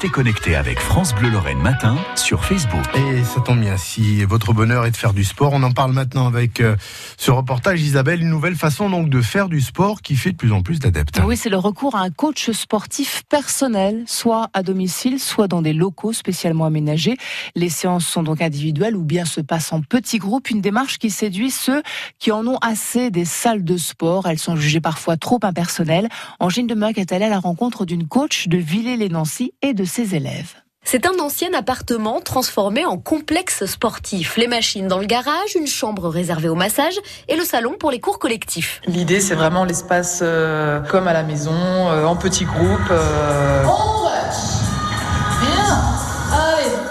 Restez connectés avec France Bleu Lorraine Matin sur Facebook. Et ça tombe bien, si votre bonheur est de faire du sport, on en parle maintenant avec euh, ce reportage Isabelle, une nouvelle façon donc de faire du sport qui fait de plus en plus d'adeptes. Oui, c'est le recours à un coach sportif personnel, soit à domicile, soit dans des locaux spécialement aménagés. Les séances sont donc individuelles ou bien se passent en petits groupes, une démarche qui séduit ceux qui en ont assez des salles de sport. Elles sont jugées parfois trop impersonnelles. Angine de est allée à la rencontre d'une coach de Villers-les-Nancy et de ses élèves. C'est un ancien appartement transformé en complexe sportif. Les machines dans le garage, une chambre réservée au massage et le salon pour les cours collectifs. L'idée, c'est vraiment l'espace euh, comme à la maison, euh, en petits groupes. Euh...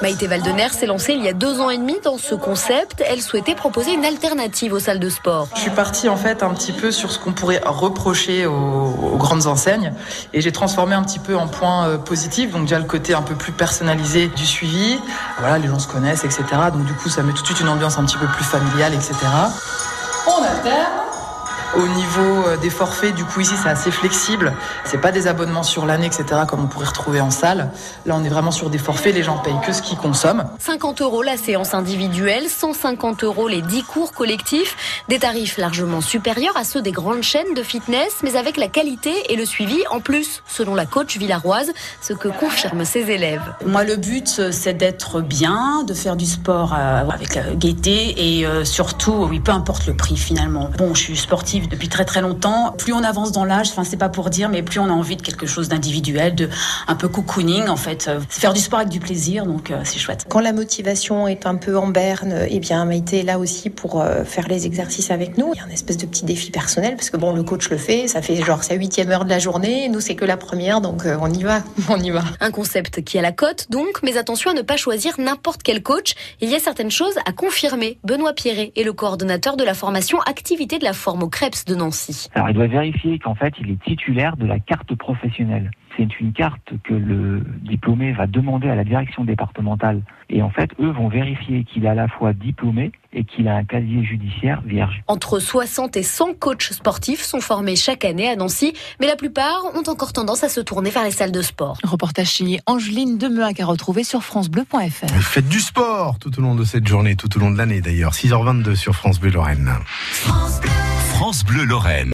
Maïté Valdener s'est lancée il y a deux ans et demi dans ce concept. Elle souhaitait proposer une alternative aux salles de sport. Je suis partie en fait un petit peu sur ce qu'on pourrait reprocher aux, aux, grandes enseignes et j'ai transformé un petit peu en point euh, positif. Donc déjà le côté un peu plus personnalisé du suivi. Voilà, les gens se connaissent, etc. Donc du coup, ça met tout de suite une ambiance un petit peu plus familiale, etc. On alterne. Au niveau euh, des forfaits, du coup ici c'est assez flexible. C'est pas des abonnements sur l'année, etc. comme on pourrait retrouver en salle. Là on est vraiment sur des forfaits, les gens payent que ce qu'ils consomment. 50 euros la séance individuelle, 150 euros les 10 cours collectifs. Des tarifs largement supérieurs à ceux des grandes chaînes de fitness, mais avec la qualité et le suivi en plus, selon la coach villaroise, ce que confirment ses élèves. Moi le but c'est d'être bien, de faire du sport euh, avec gaieté et euh, surtout, oui, peu importe le prix finalement. Bon, je suis sportive depuis très très longtemps. Plus on avance dans l'âge, enfin c'est pas pour dire, mais plus on a envie de quelque chose d'individuel, de un peu cocooning en fait. C'est faire du sport avec du plaisir, donc euh, c'est chouette. Quand la motivation est un peu en berne, eh bien Maïté est là aussi pour euh, faire les exercices avec nous. Il y a un espèce de petit défi personnel parce que bon, le coach le fait, ça fait genre sa huitième heure de la journée, nous c'est que la première, donc euh, on y va, on y va. Un concept qui a la cote donc, mais attention à ne pas choisir n'importe quel coach. Il y a certaines choses à confirmer. Benoît Pierret est le coordonnateur de la formation activité de la forme au crêpes de Nancy. Alors il doit vérifier qu'en fait il est titulaire de la carte professionnelle. C'est une carte que le diplômé va demander à la direction départementale et en fait eux vont vérifier qu'il est à la fois diplômé et qu'il a un casier judiciaire vierge. Entre 60 et 100 coachs sportifs sont formés chaque année à Nancy, mais la plupart ont encore tendance à se tourner vers les salles de sport. Reportage signé Angeline Demeac à retrouver sur francebleu.fr. Faites du sport tout au long de cette journée, tout au long de l'année d'ailleurs. 6h22 sur France Bleu Lorraine. France Bleu, France Bleu Lorraine.